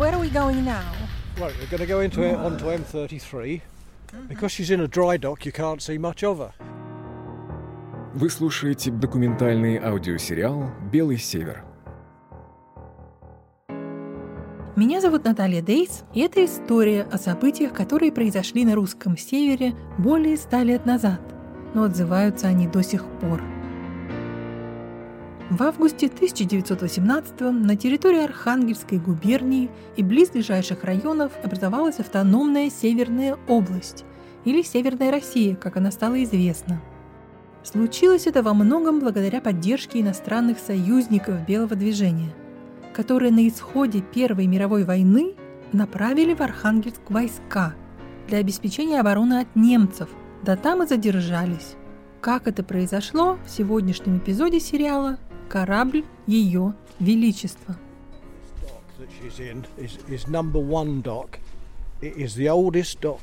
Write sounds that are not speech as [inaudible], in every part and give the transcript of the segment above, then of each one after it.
where are we going now? Right, we're going to go into onto M33. Because she's in a dry dock, you can't see much of her. Вы слушаете документальный аудиосериал «Белый север». Меня зовут Наталья Дейс, и это история о событиях, которые произошли на русском севере более ста лет назад, но отзываются они до сих пор. В августе 1918 на территории Архангельской губернии и близлежащих районов образовалась автономная Северная область, или Северная Россия, как она стала известна. Случилось это во многом благодаря поддержке иностранных союзников Белого движения – которые на исходе Первой мировой войны направили в Архангельск войска для обеспечения обороны от немцев, да там и задержались. Как это произошло в сегодняшнем эпизоде сериала «Корабль Ее Величества». that she's in is, is number one dock. It is the oldest dock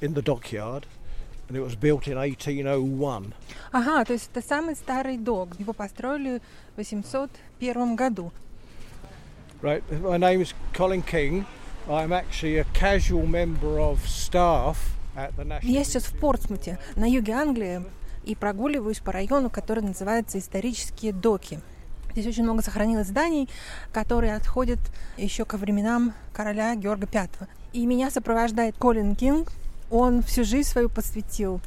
in the dockyard, and it was built in 1801. Ага, то есть это самый старый док. Его построили в 801 году. Right, my name is Colin King. I'm actually a casual member of staff at the National. Я сейчас в Портсмуте, на юге Англии, и прогуливаюсь по району, который называется «Исторические доки». Здесь очень много сохранилось зданий, которые отходят еще ко временам короля Георга V. И меня сопровождает Колин Кинг. Он всю жизнь свою посвятил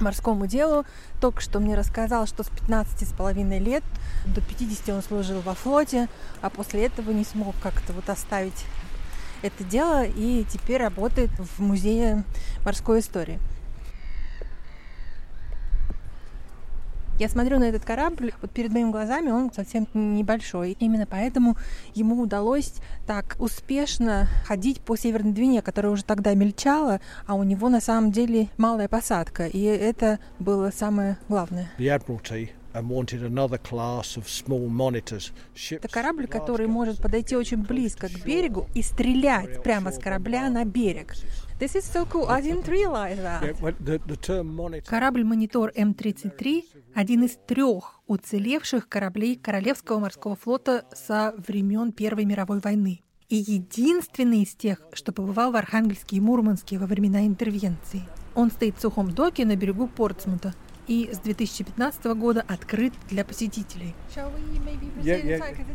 морскому делу. Только что мне рассказал, что с 15 с половиной лет до 50 он служил во флоте, а после этого не смог как-то вот оставить это дело и теперь работает в музее морской истории. Я смотрю на этот корабль, вот перед моими глазами он совсем небольшой. Именно поэтому ему удалось так успешно ходить по Северной Двине, которая уже тогда мельчала, а у него на самом деле малая посадка. И это было самое главное. Это корабль, который может подойти очень близко к берегу и стрелять прямо с корабля на берег. This is so cool. I didn't realize Yeah, that. well, the, the term monitor Корабль-монитор М-33 – один из трех уцелевших кораблей Королевского морского флота со времен Первой мировой войны. И единственный из тех, что побывал в Архангельске и Мурманске во времена интервенции. Он стоит в сухом доке на берегу Портсмута и с 2015 года открыт для посетителей. Yeah, yeah.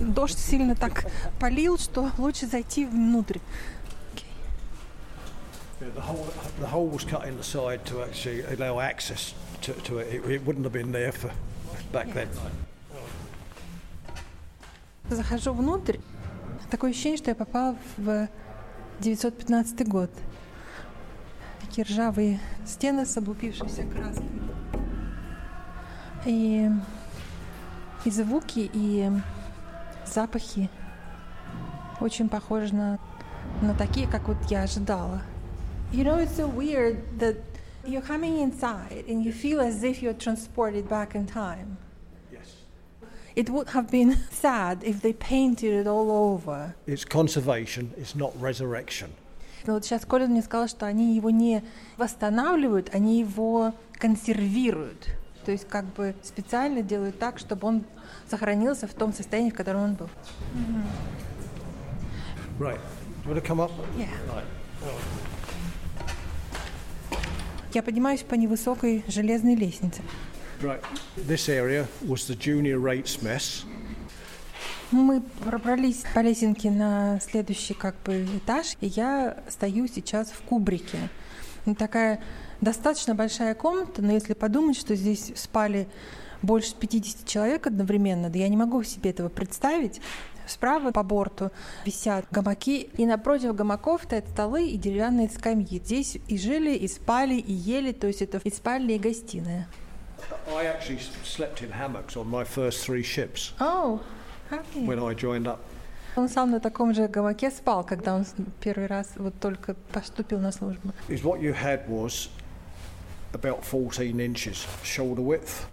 Дождь сильно так полил, что лучше зайти внутрь. Yeah, the hole, the hole was cut in the side to actually allow access to, to it. it. It wouldn't have been there for back then. Захожу внутрь, такое ощущение, что я попала в 915 год. Такие ржавые стены с облупившейся краской. И, и звуки, и запахи очень похожи на, на такие, как вот я ожидала. You know, it's so weird that you're coming inside and you feel as if you're transported back in time. Yes. It would have been [laughs] sad if they painted it all over. It's conservation, it's not resurrection. Но вот сейчас Колин мне сказал, что они его не восстанавливают, они его консервируют. То есть как бы специально делают так, чтобы он сохранился в том состоянии, в котором он был. Right. Do you want to come up? Yeah. Right. Я поднимаюсь по невысокой железной лестнице. Right. This area was the junior rates mess. Мы пробрались по лесенке на следующий как бы этаж, и я стою сейчас в кубрике. Ну, Такая достаточно большая комната, но если подумать, что здесь спали больше 50 человек одновременно, да я не могу себе этого представить. Справа по борту висят гамаки, и напротив гамаков стоят столы и деревянные скамьи. Здесь и жили, и спали, и ели, то есть это и спальня, и гостиная. I actually slept in hammocks on my first three ships О, when I joined up. Он сам на таком же гамаке спал, когда он первый раз вот только поступил на службу. Is what you had was about 14 inches shoulder width.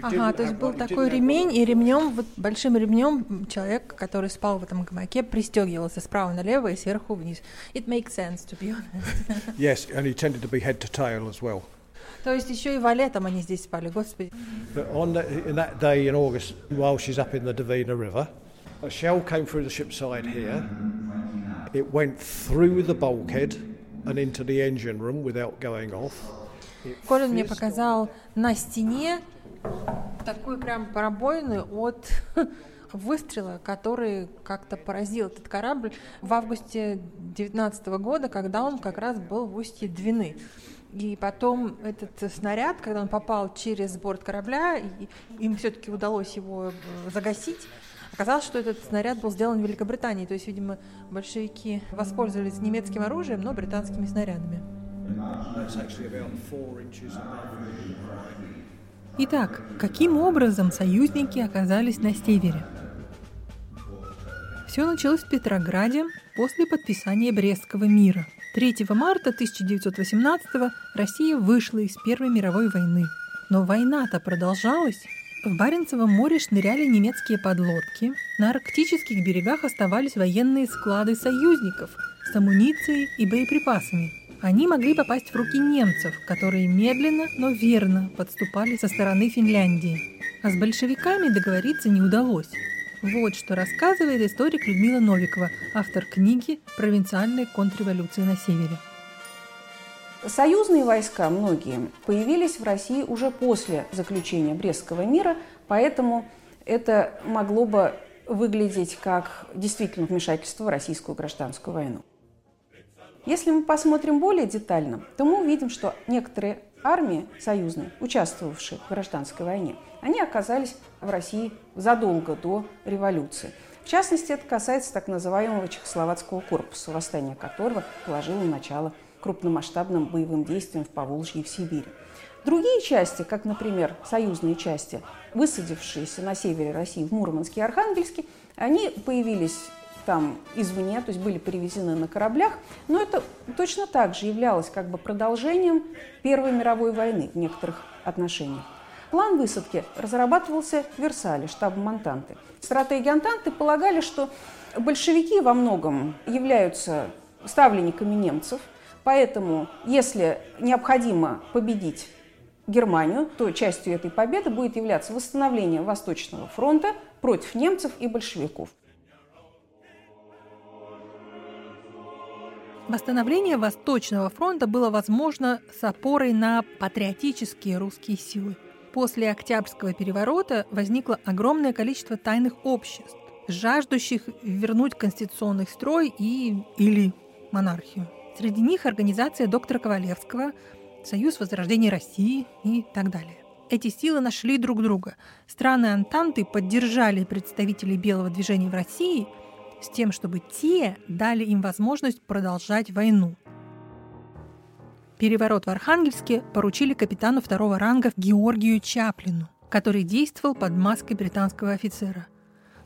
Ага, то есть был такой ремень, и ремнем, вот большим ремнем человек, который спал в этом гамаке, пристегивался справа налево и сверху вниз. It makes sense, to be honest. Yes, and he tended to be head to tail as well. То есть еще и валетом они здесь спали, господи. But on the, in that day in August, while she's up in the Davina River, a shell came through the ship's side here. It went through the bulkhead and into the engine room without going off. Колин мне показал на стене такую прям пробоину от [laughs] выстрела, который как-то поразил этот корабль в августе 2019 года, когда он как раз был в устье Двины. И потом этот снаряд, когда он попал через борт корабля, им все-таки удалось его э, загасить, оказалось, что этот снаряд был сделан в Великобритании. То есть, видимо, большевики воспользовались немецким оружием, но британскими снарядами. That's. Итак, каким образом союзники оказались на севере? Все началось в Петрограде после подписания Брестского мира. 3 марта 1918 Россия вышла из Первой мировой войны. Но война-то продолжалась. В Баренцевом море шныряли немецкие подлодки, на арктических берегах оставались военные склады союзников с амуницией и боеприпасами. Они могли попасть в руки немцев, которые медленно, но верно подступали со стороны Финляндии. А с большевиками договориться не удалось. Вот что рассказывает историк Людмила Новикова, автор книги «Провинциальные контрреволюции на севере». Союзные войска, многие, появились в России уже после заключения Брестского мира, поэтому это могло бы выглядеть как действительно вмешательство в российскую гражданскую войну. Если мы посмотрим более детально, то мы увидим, что некоторые армии союзные, участвовавшие в гражданской войне, они оказались в России задолго до революции. В частности, это касается так называемого Чехословацкого корпуса, восстание которого положило начало крупномасштабным боевым действиям в Поволжье и в Сибири. Другие части, как, например, союзные части, высадившиеся на севере России в Мурманске и Архангельске, они появились там извне, то есть были перевезены на кораблях, но это точно так же являлось как бы продолжением Первой мировой войны в некоторых отношениях. План высадки разрабатывался в Версале, штабом Монтанты. Стратеги Антанты полагали, что большевики во многом являются ставленниками немцев, поэтому если необходимо победить Германию, то частью этой победы будет являться восстановление Восточного фронта против немцев и большевиков. Восстановление Восточного фронта было возможно с опорой на патриотические русские силы. После Октябрьского переворота возникло огромное количество тайных обществ, жаждущих вернуть конституционный строй и или монархию. Среди них организация доктора Ковалевского, Союз Возрождения России и так далее. Эти силы нашли друг друга. Страны Антанты поддержали представителей белого движения в России – с тем, чтобы те дали им возможность продолжать войну. Переворот в Архангельске поручили капитану второго ранга Георгию Чаплину, который действовал под маской британского офицера.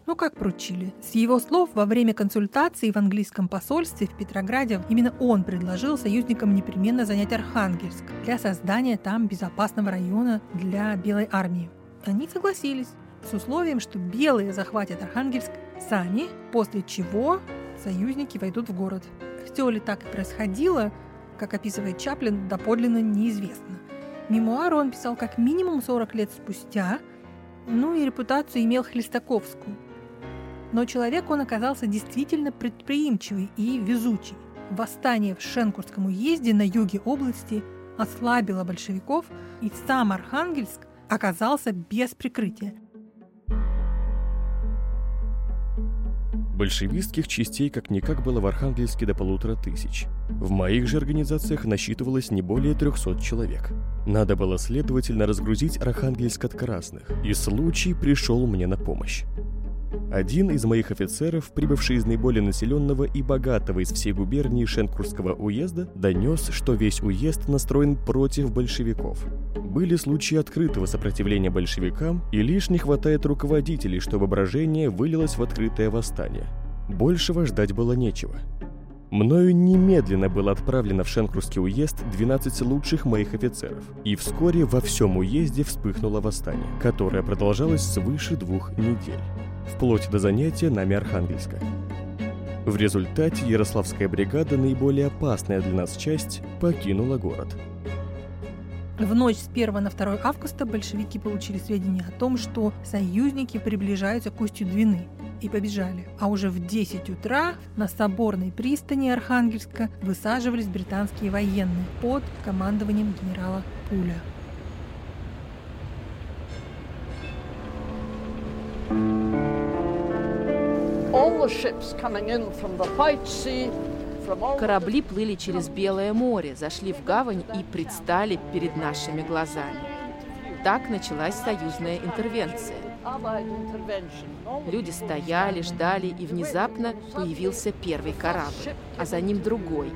Ну как поручили? С его слов, во время консультации в английском посольстве в Петрограде именно он предложил союзникам непременно занять Архангельск для создания там безопасного района для Белой армии. Они согласились с условием, что белые захватят Архангельск сами, после чего союзники войдут в город. Все ли так и происходило, как описывает Чаплин, доподлинно неизвестно. Мемуары он писал как минимум 40 лет спустя, ну и репутацию имел хлестаковскую. Но человек он оказался действительно предприимчивый и везучий. Восстание в Шенкурском уезде на юге области ослабило большевиков, и сам Архангельск оказался без прикрытия – Большевистских частей как-никак было в Архангельске до полутора тысяч. В моих же организациях насчитывалось не более 300 человек. Надо было, следовательно, разгрузить Архангельск от красных, и случай пришел мне на помощь. Один из моих офицеров, прибывший из наиболее населенного и богатого из всей губернии Шенкурского уезда, донес, что весь уезд настроен против большевиков. Были случаи открытого сопротивления большевикам, и лишь не хватает руководителей, чтобы брожение вылилось в открытое восстание. Большего ждать было нечего. Мною немедленно было отправлено в Шенкрусский уезд 12 лучших моих офицеров, и вскоре во всем уезде вспыхнуло восстание, которое продолжалось свыше двух недель, вплоть до занятия нами Архангельска. В результате Ярославская бригада, наиболее опасная для нас часть, покинула город. В ночь с 1 на 2 августа большевики получили сведения о том, что союзники приближаются к устью Двины и побежали. А уже в 10 утра на соборной пристани Архангельска высаживались британские военные под командованием генерала Пуля. Корабли плыли через Белое море, зашли в гавань и предстали перед нашими глазами. Так началась союзная интервенция. Люди стояли, ждали, и внезапно появился первый корабль, а за ним другой.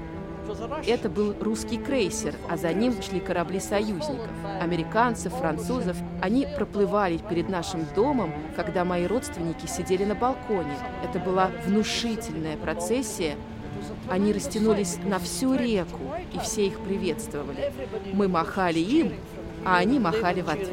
Это был русский крейсер, а за ним шли корабли союзников, американцев, французов. Они проплывали перед нашим домом, когда мои родственники сидели на балконе. Это была внушительная процессия. Они растянулись на всю реку, и все их приветствовали. Мы махали им, а они махали в ответ.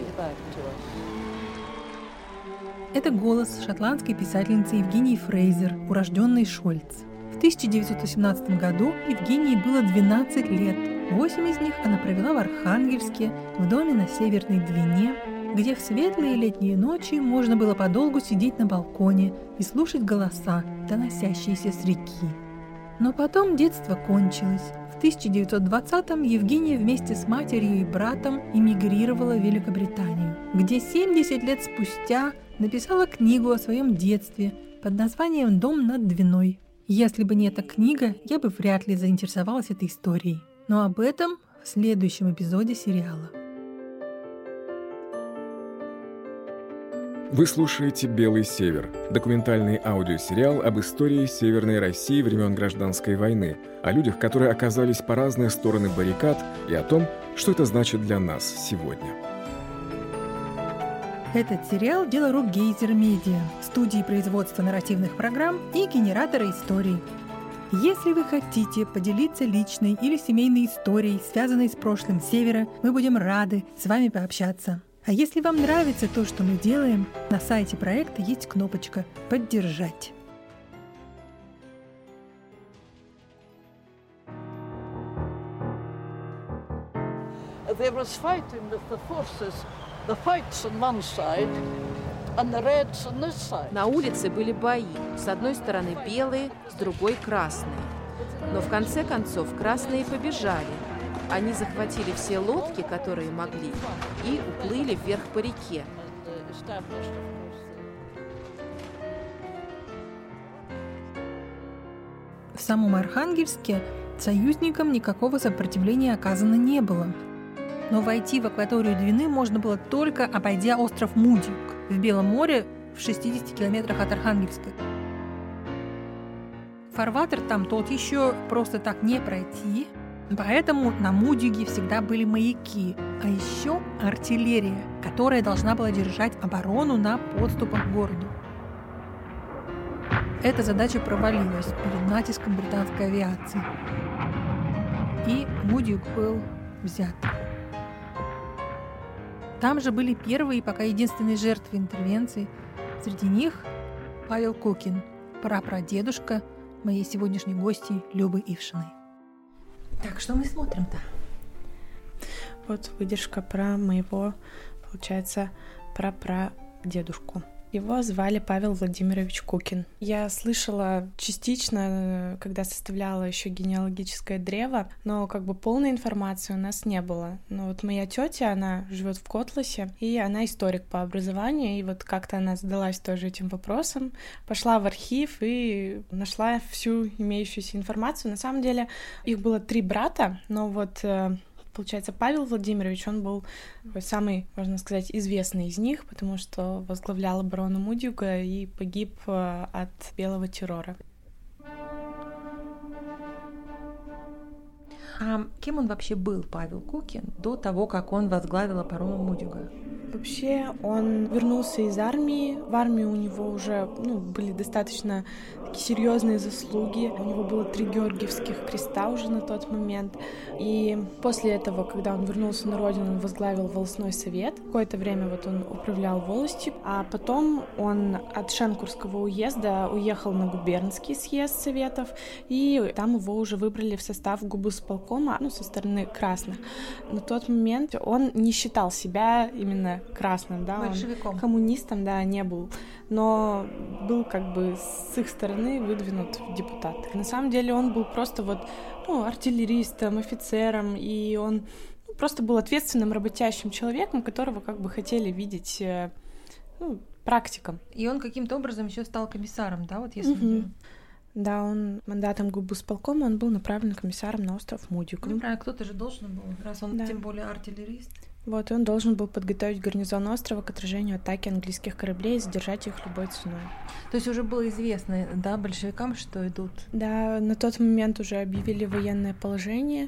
Это голос шотландской писательницы Евгении Фрейзер, урожденной Шольц. В 1918 году Евгении было 12 лет. Восемь из них она провела в Архангельске, в доме на Северной Двине, где в светлые летние ночи можно было подолгу сидеть на балконе и слушать голоса, доносящиеся с реки. Но потом детство кончилось. В 1920-м Евгения вместе с матерью и братом эмигрировала в Великобританию, где 70 лет спустя написала книгу о своем детстве под названием «Дом над Двиной». Если бы не эта книга, я бы вряд ли заинтересовалась этой историей. Но об этом в следующем эпизоде сериала. Вы слушаете «Белый север» – документальный аудиосериал об истории Северной России времен Гражданской войны, о людях, которые оказались по разные стороны баррикад и о том, что это значит для нас сегодня. Этот сериал – дело рук Гейзер Медиа, студии производства нарративных программ и генератора историй. Если вы хотите поделиться личной или семейной историей, связанной с прошлым Севера, мы будем рады с вами пообщаться. А если вам нравится то, что мы делаем, на сайте проекта есть кнопочка «Поддержать». There was fighting with the forces, the whites on one side and the reds on this side. На улице были бои. С одной стороны белые, с другой красные. Но в конце концов красные побежали. Они захватили все лодки, которые могли, и уплыли вверх по реке. В самом Архангельске союзникам никакого сопротивления оказано не было. Но войти в акваторию Двины можно было только обойдя остров Мудик в Белом море в 60 километрах от Архангельска. Фарватер там тот еще просто так не пройти, поэтому на Мудиге всегда были маяки, а еще артиллерия, которая должна была держать оборону на подступах к городу. Эта задача провалилась перед натиском британской авиации. И Мудик был взят. Там же были первые и пока единственные жертвы интервенции. Среди них Павел Кукин, прапрадедушка моей сегодняшней гости Любы Ившиной. Так, что мы смотрим-то? Вот выдержка про моего, получается, про прадедушку. Его звали Павел Владимирович Кукин. Я слышала частично, когда составляла еще генеалогическое древо, но как бы полной информации у нас не было. Но вот моя тетя, она живет в Котласе, и она историк по образованию, и вот как-то она задалась тоже этим вопросом, пошла в архив и нашла всю имеющуюся информацию. На самом деле их было три брата, но вот э, Получается, Павел Владимирович, он был самый, можно сказать, известный из них, потому что возглавлял оборону Мудюга и погиб э, от белого террора. А кем он вообще был, Павел Кукин, до того, как он возглавил оборону Мудюга? Вообще, он вернулся из армии. В армии у него уже ну, были достаточно такие серьезные заслуги. У него было три Георгиевских креста уже на тот момент. И после этого, когда он вернулся на родину, он возглавил волосной совет. Какое-то время вот он управлял волостью. А потом он от Шенкурского уезда уехал на губернский съезд советов. И там его уже выбрали в состав губусполкома, ну, со стороны красных. На тот момент он не считал себя именно красным, да, он коммунистом, да, не был, но был как бы с их стороны выдвинут в депутаты. На самом деле он был просто вот ну, артиллеристом, офицером, и он ну, просто был ответственным, работящим человеком, которого как бы хотели видеть э, ну, практиком. И он каким-то образом еще стал комиссаром, да, вот если... Угу. Да, он мандатом губусполкома он был направлен комиссаром на остров Мудик. Ну, правильно, кто-то же должен был, раз он да. тем более артиллерист. Вот, и он должен был подготовить гарнизон острова к отражению атаки английских кораблей и задержать их любой ценой. То есть уже было известно, да, большевикам, что идут? Да, на тот момент уже объявили военное положение,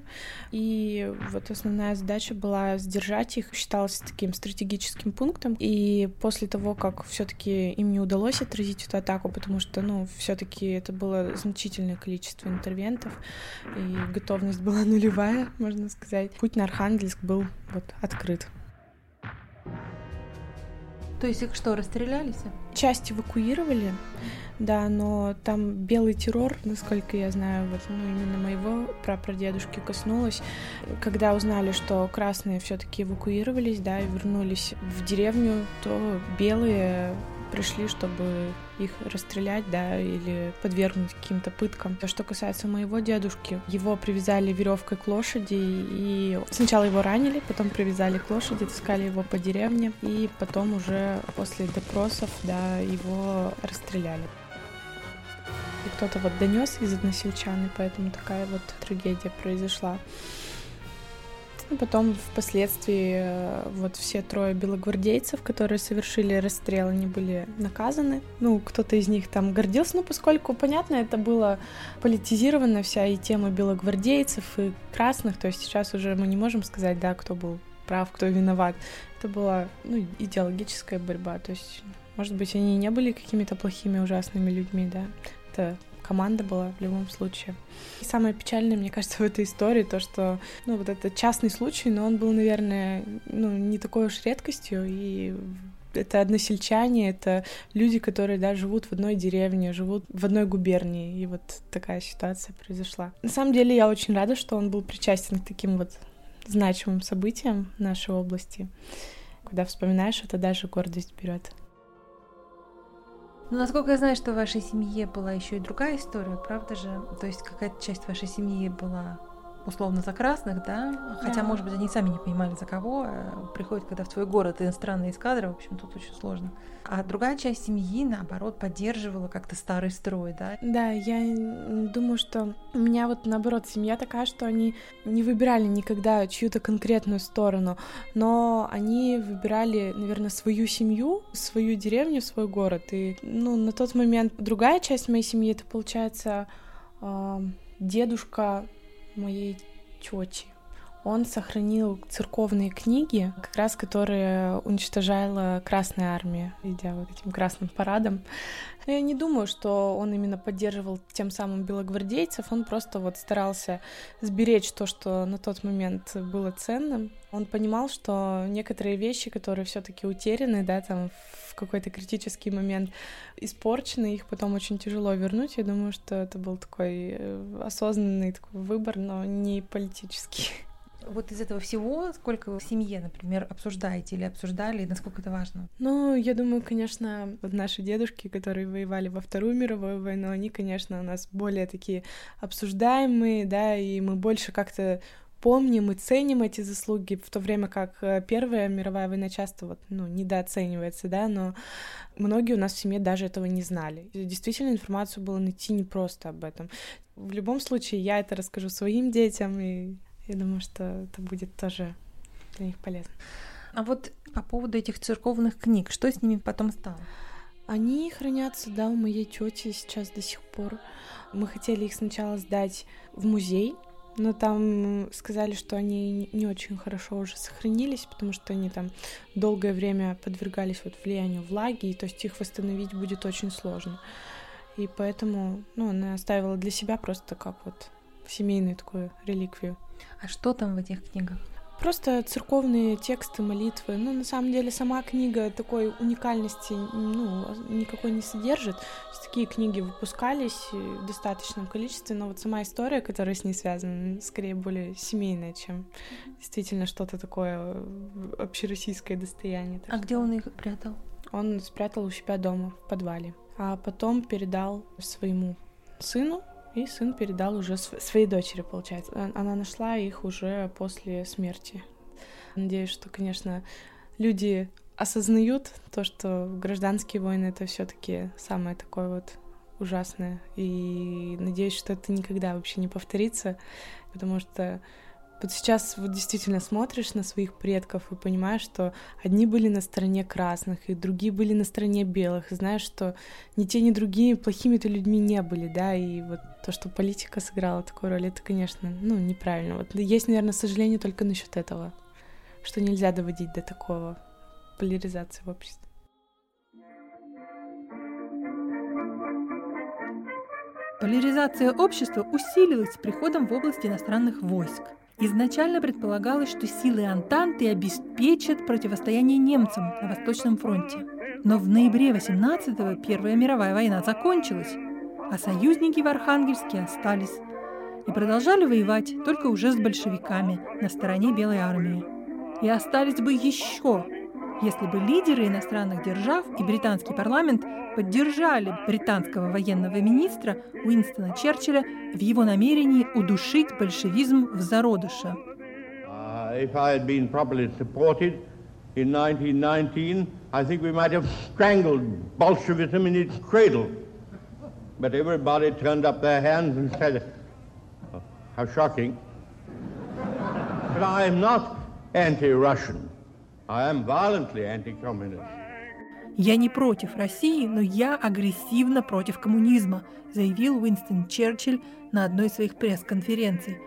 и вот основная задача была сдержать их, считалось таким стратегическим пунктом. И после того, как все таки им не удалось отразить эту атаку, потому что, ну, все таки это было значительное количество интервентов, и готовность была нулевая, [laughs] можно сказать, путь на Архангельск был вот открыт. То есть их что, расстрелялись? Часть эвакуировали, да, но там белый террор, насколько я знаю, вот ну, именно моего прапрадедушки коснулось, когда узнали, что красные все-таки эвакуировались, да, и вернулись в деревню, то белые пришли, чтобы их расстрелять, да, или подвергнуть каким-то пыткам. То, что касается моего дедушки, его привязали веревкой к лошади, и сначала его ранили, потом привязали к лошади, таскали его по деревне, и потом уже после допросов, да, его расстреляли. И кто-то вот донес из односельчан, и поэтому такая вот трагедия произошла. Ну, потом впоследствии э, вот все трое белогвардейцев, которые совершили расстрел, они были наказаны. Ну, кто-то из них там гордился, ну, поскольку, понятно, это было политизировано, вся и тема белогвардейцев, и красных, то есть сейчас уже мы не можем сказать, да, кто был прав, кто виноват. Это была, ну, идеологическая борьба, то есть, может быть, они не были какими-то плохими, ужасными людьми, да, это команда была в любом случае. И самое печальное, мне кажется, в этой истории то, что, ну, вот это частный случай, но он был, наверное, ну, не такой уж редкостью, и это односельчане, это люди, которые, да, живут в одной деревне, живут в одной губернии, и вот такая ситуация произошла. На самом деле я очень рада, что он был причастен к таким вот значимым событиям нашей области. Когда вспоминаешь, это даже гордость берет. Ну, насколько я знаю, что в вашей семье была еще и другая история, правда же? То есть какая-то часть вашей семьи была условно за красных, да? Хотя, да. может быть, они сами не понимали, за кого. А приходят, когда в твой город иностранные эскадры, в общем, тут очень сложно. А другая часть семьи, наоборот, поддерживала как-то старый строй, да? Да, я думаю, что у меня вот, наоборот, семья такая, что они не выбирали никогда чью-то конкретную сторону, но они выбирали, наверное, свою семью, свою деревню, свой город. И, ну, на тот момент другая часть моей семьи, это, получается, дедушка моей тети. Он сохранил церковные книги, как раз которые уничтожала Красная Армия, идя вот этим красным парадом. Я не думаю, что он именно поддерживал тем самым белогвардейцев, он просто вот старался сберечь то, что на тот момент было ценным. Он понимал, что некоторые вещи, которые все таки утеряны, да, там в какой-то критический момент испорчены, их потом очень тяжело вернуть. Я думаю, что это был такой э, осознанный такой выбор, но не политический. Вот из этого всего, сколько в семье, например, обсуждаете или обсуждали, и насколько это важно? Ну, я думаю, конечно, вот наши дедушки, которые воевали во Вторую мировую войну, они, конечно, у нас более такие обсуждаемые, да, и мы больше как-то помним и ценим эти заслуги, в то время как э, Первая мировая война часто вот, ну, недооценивается, да, но многие у нас в семье даже этого не знали. Действительно, информацию было найти не просто об этом. В любом случае, я это расскажу своим детям, и я думаю, что это будет тоже для них полезно. А вот по поводу этих церковных книг, что с ними потом стало? Они хранятся, да, у моей тети сейчас до сих пор. Мы хотели их сначала сдать в музей, но там сказали, что они не очень хорошо уже сохранились, потому что они там долгое время подвергались вот влиянию влаги, и то есть их восстановить будет очень сложно. И поэтому, ну, она оставила для себя просто как вот семейную такую реликвию. А что там в этих книгах? Просто церковные тексты, молитвы. Ну, на самом деле, сама книга такой уникальности ну, никакой не содержит. Такие книги выпускались в достаточном количестве, но вот сама история, которая с ней связана, скорее более семейная, чем действительно что-то такое общероссийское достояние. А где он их прятал? Он спрятал у себя дома, в подвале. А потом передал своему сыну, и сын передал уже своей дочери, получается. Э, она нашла их уже после смерти. Надеюсь, что, конечно, люди осознают то, что гражданские войны это все-таки самое такое вот ужасное. И надеюсь, что это никогда вообще не повторится, потому что вот сейчас вот действительно смотришь на своих предков и понимаешь, что одни были на стороне красных, и другие были на стороне белых, и знаешь, что ни те, ни другие плохими-то людьми не были, да, и вот то, что политика сыграла такую роль, это, конечно, ну, неправильно. Вот есть, наверное, сожаление только насчет этого, что нельзя доводить до такого поляризации в обществе. Поляризация общества усилилась с приходом в область иностранных войск. Изначально предполагалось, что силы Антанты обеспечат противостояние немцам на Восточном фронте. Но в ноябре 18-го Первая мировая война закончилась, а союзники в Архангельске остались и продолжали воевать только уже с большевиками на стороне Белой армии. И остались бы еще если бы лидеры иностранных держав и британский парламент поддержали британского военного министра Уинстона Черчилля в его намерении удушить большевизм в зародыше. Uh, if I had been properly supported in 1919, I think we might have strangled Bolshevism in its cradle. But everybody turned up their hands and said, oh, how shocking. But I am not anti-Russian. Я не против России, но я агрессивно против коммунизма, заявил Уинстон Черчилль на одной из своих пресс-конференций.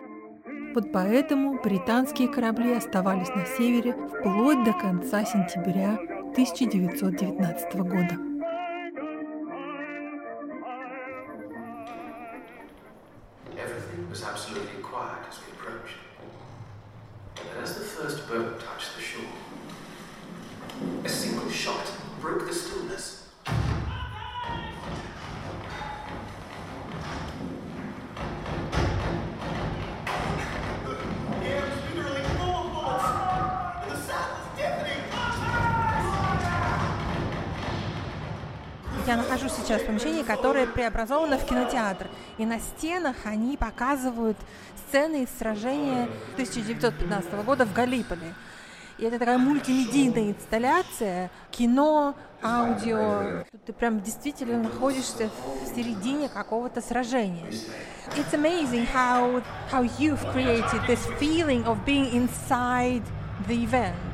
Вот поэтому британские корабли оставались на севере вплоть до конца сентября 1919 года. Everything was absolutely quiet as we approached. But as the first boat touched the shore, shot broke the stillness. Я нахожусь сейчас в помещении, которое преобразовано в кинотеатр. И на стенах они показывают сцены из сражения 1915 года в Галиполи. И это такая мультимедийная инсталляция, кино, аудио. Ты прям действительно находишься в середине какого-то сражения. It's amazing how, how you've created this feeling of being inside the event.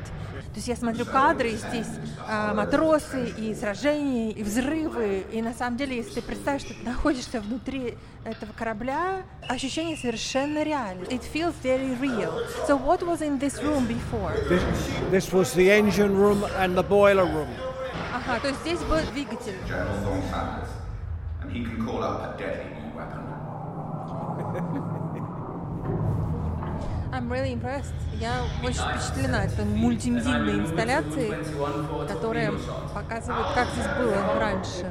То есть я смотрю кадры, и здесь а, матросы, и сражения, и взрывы. И на самом деле, если ты представишь, что ты находишься внутри этого корабля, ощущение совершенно реально. It feels very real. So what was in this room before? This, this was the engine room and the boiler room. Ага, то есть здесь был двигатель. And he can call up a deadly new weapon. [laughs] I'm really impressed. Я очень впечатлена этой мультимедийной инсталляцией, которая показывает, как здесь было раньше.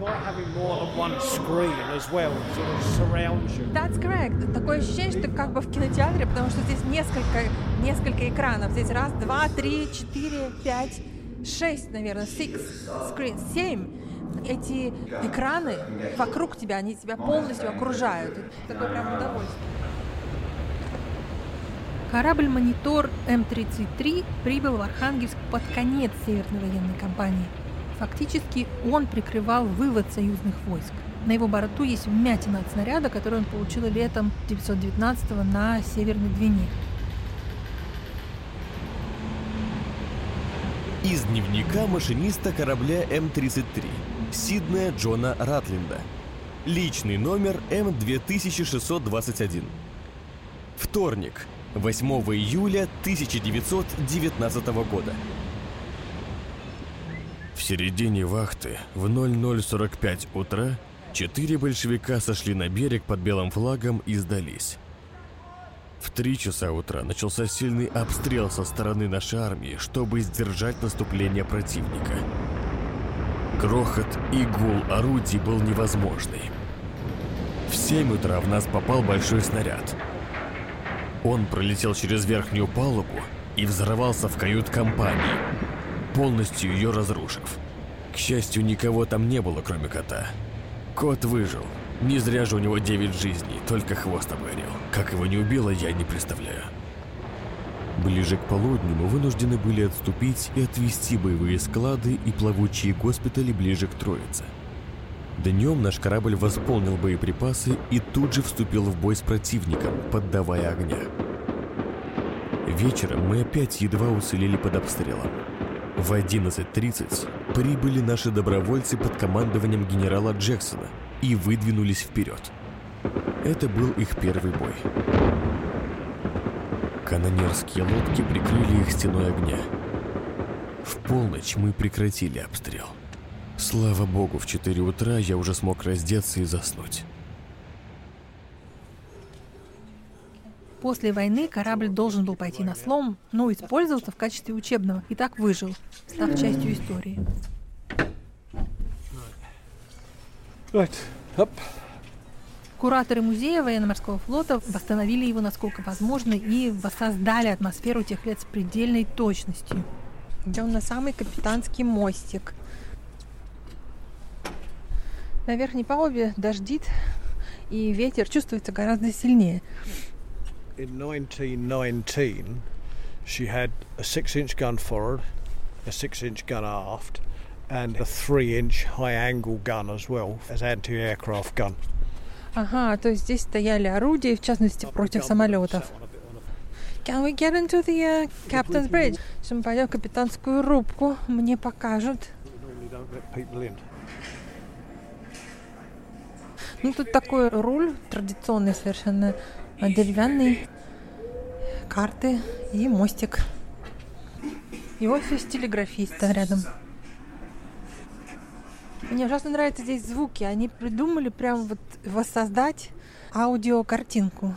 That's correct. Такое ощущение, что как бы в кинотеатре, потому что здесь несколько, несколько экранов. Здесь раз, два, три, четыре, пять, шесть, наверное, six screen, семь эти экраны вокруг тебя, они тебя полностью окружают. Это такое прям удовольствие. Корабль-монитор М-33 прибыл в Архангельск под конец Северной военной кампании. Фактически он прикрывал вывод союзных войск. На его борту есть вмятина от снаряда, который он получил летом 1919 на Северной Двине. Из дневника машиниста корабля М-33 Сиднея Джона Ратлинда. Личный номер М-2621. Вторник, 8 июля 1919 года. В середине вахты в 00.45 утра четыре большевика сошли на берег под белым флагом и сдались. В три часа утра начался сильный обстрел со стороны нашей армии, чтобы сдержать наступление противника. Грохот и гул орудий был невозможный. В 7 утра в нас попал большой снаряд. Он пролетел через верхнюю палубу и взорвался в кают-компании, полностью ее разрушив. К счастью, никого там не было, кроме кота. Кот выжил. Не зря же у него 9 жизней, только хвост обгорел. Как его не убило, я не представляю. Ближе к полудню мы вынуждены были отступить и отвести боевые склады и плавучие госпитали ближе к Троице. Днем наш корабль восполнил боеприпасы и тут же вступил в бой с противником, поддавая огня. Вечером мы опять едва уцелели под обстрелом. В 11.30 прибыли наши добровольцы под командованием генерала Джексона и выдвинулись вперед. Это был их первый бой. Канонерские лодки прикрыли их стеной огня. В полночь мы прекратили обстрел. Слава богу, в 4 утра я уже смог раздеться и заснуть. После войны корабль должен был пойти на слом, но использовался в качестве учебного и так выжил, став частью истории. Right, up. Кураторы музея военно-морского флота восстановили его насколько возможно и воссоздали атмосферу тех лет с предельной точностью. Идем на самый капитанский мостик. На верхней палубе дождит, и ветер чувствуется гораздо сильнее. In 1919, she had a six-inch gun forward, a six-inch gun aft, and a three-inch high-angle gun as well as anti-aircraft gun. Ага, то есть здесь стояли орудия, в частности, против самолетов. Can we get into the uh, captain's bridge? Если мы пойдем в капитанскую рубку, мне покажут. Ну, тут такой руль традиционный совершенно, деревянный, карты и мостик. И офис телеграфиста рядом. Мне ужасно нравятся здесь звуки. Они придумали прям вот воссоздать аудиокартинку.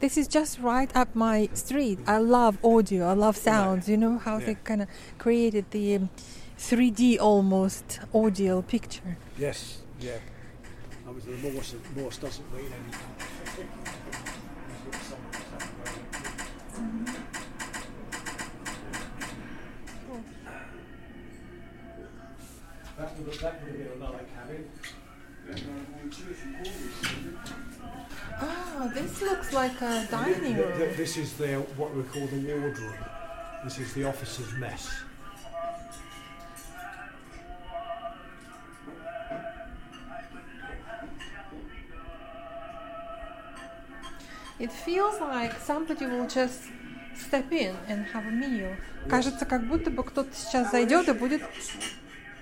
This is just right up my street. I love audio. I love sounds. You know how they kind of created the um, 3D almost audio picture. Yes, yeah. I was the Morse, Morse doesn't mean anything. That would have, that would have been another cabin. Oh, this looks like a dining Th- th- room. This is their what we call the wardroom. This is the officers' mess. It feels like somebody will just step in and have a meal. Кажется, как будто бы кто-то сейчас зайдет и будет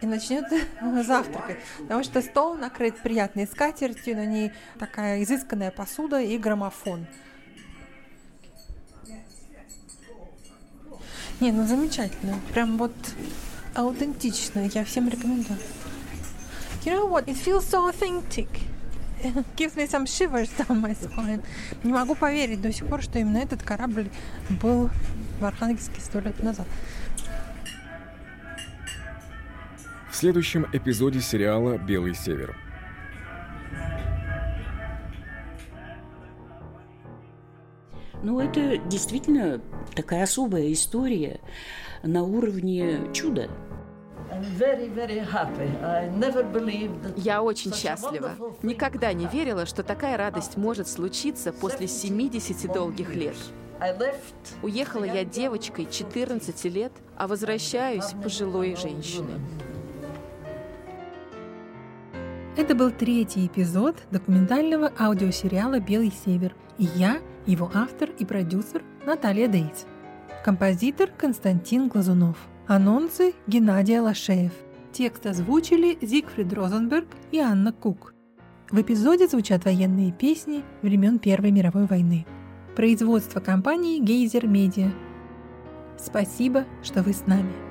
и начнет [laughs] завтракать. Потому что стол накрыт приятной скатертью, на ней такая изысканная посуда и граммофон. Не, ну замечательно. Прям вот аутентично. Я всем рекомендую. You know what? It feels so authentic. Gives me some shivers down my spine. Не могу поверить до сих пор, что именно этот корабль был в Архангельске сто лет назад. В следующем эпизоде сериала «Белый север». Ну, это действительно такая особая история на уровне чуда. Я очень счастлива. Никогда не верила, что такая радость может случиться после 70 долгих лет. Уехала я девочкой 14 лет, а возвращаюсь пожилой женщиной. Это был третий эпизод документального аудиосериала «Белый север». И я, его автор и продюсер Наталья Дейтс. Композитор Константин Глазунов. Анонсы Геннадий Алашеев. Текст озвучили Зигфрид Розенберг и Анна Кук. В эпизоде звучат военные песни времен Первой мировой войны. Производство компании Гейзер Медиа. Спасибо, что вы с нами.